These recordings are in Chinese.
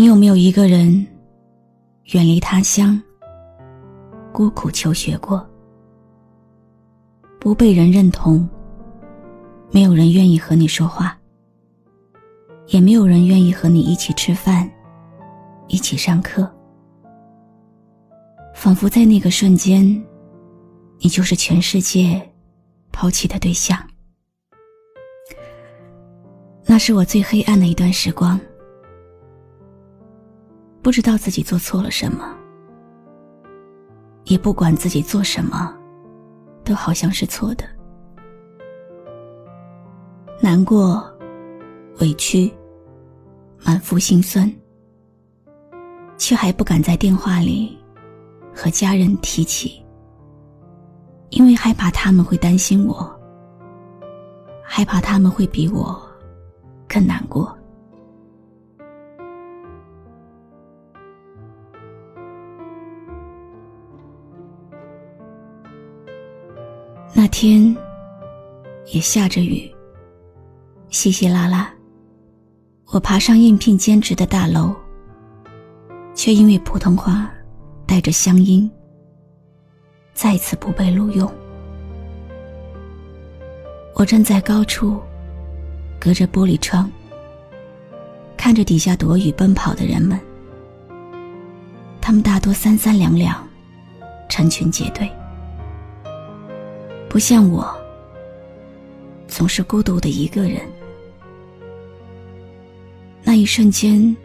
你有没有一个人远离他乡，孤苦求学过，不被人认同？没有人愿意和你说话，也没有人愿意和你一起吃饭，一起上课。仿佛在那个瞬间，你就是全世界抛弃的对象。那是我最黑暗的一段时光，不知道自己做错了什么，也不管自己做什么，都好像是错的。难过、委屈、满腹心酸，却还不敢在电话里和家人提起，因为害怕他们会担心我，害怕他们会比我更难过。那天也下着雨。稀稀拉拉，我爬上应聘兼职的大楼，却因为普通话带着乡音，再次不被录用。我站在高处，隔着玻璃窗，看着底下躲雨奔跑的人们，他们大多三三两两，成群结队，不像我，总是孤独的一个人。那一瞬间，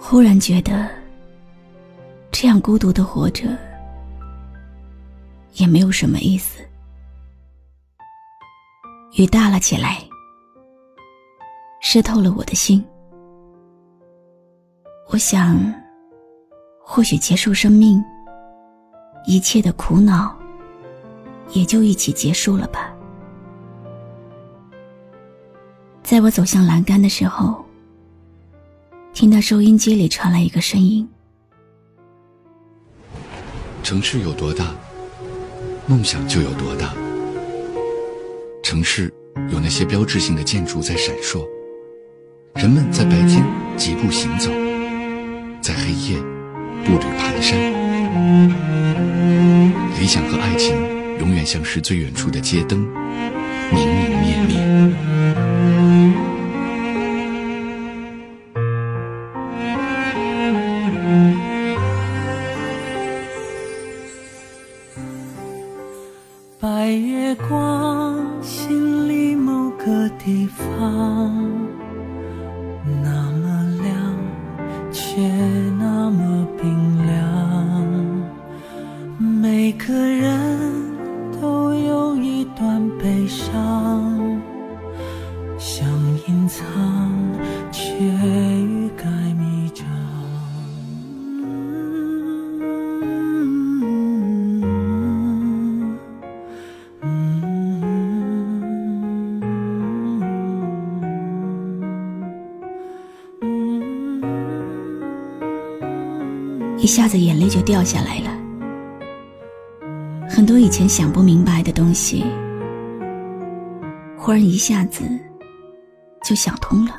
忽然觉得，这样孤独的活着，也没有什么意思。雨大了起来，湿透了我的心。我想，或许结束生命，一切的苦恼，也就一起结束了吧。在我走向栏杆的时候，听到收音机里传来一个声音：“城市有多大，梦想就有多大。城市有那些标志性的建筑在闪烁，人们在白天疾步行走，在黑夜步履蹒跚。理想和爱情永远像是最远处的街灯，明明灭灭。白月光，心里某个地方。段悲伤，想隐藏，却欲盖弥彰一下子眼泪就掉下来了，很多以前想不明白的东西，忽然一下子就想通了。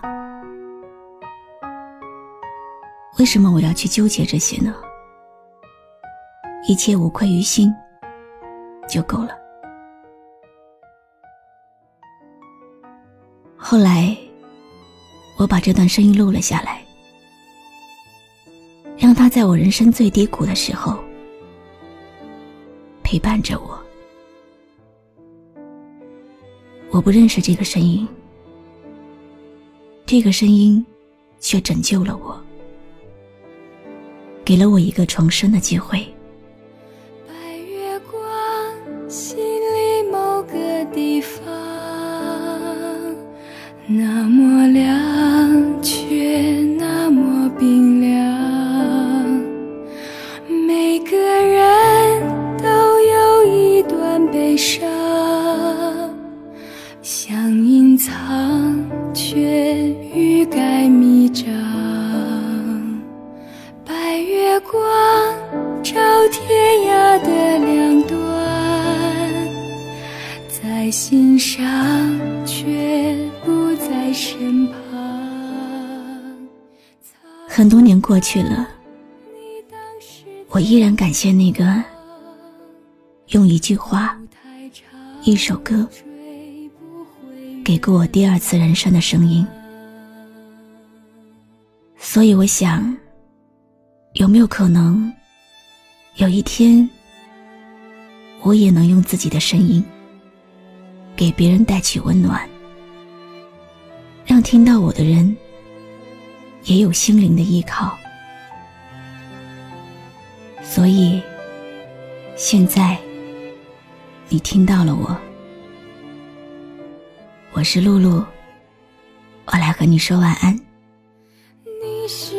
为什么我要去纠结这些呢？一切无愧于心就够了。后来，我把这段声音录了下来。让他在我人生最低谷的时候陪伴着我。我不认识这个声音，这个声音却拯救了我，给了我一个重生的机会。心上却不在身旁。很多年过去了，我依然感谢那个用一句话、一首歌给过我第二次人生的声音。所以我想，有没有可能，有一天，我也能用自己的声音，给别人带去温暖，让听到我的人也有心灵的依靠。所以，现在，你听到了我，我是露露，我来和你说晚安。你是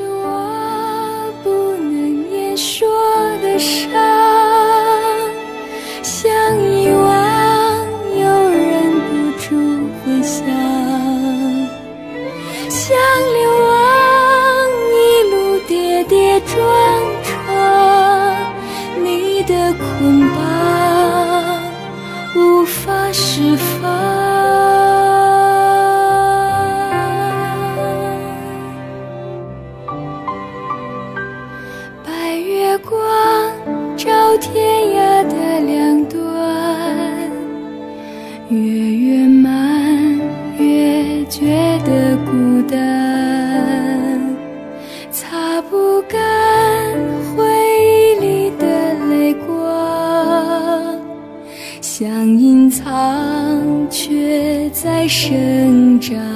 光照天涯的两端，越越满，越觉得孤单，擦不干回忆里的泪光，想隐藏，却在生长。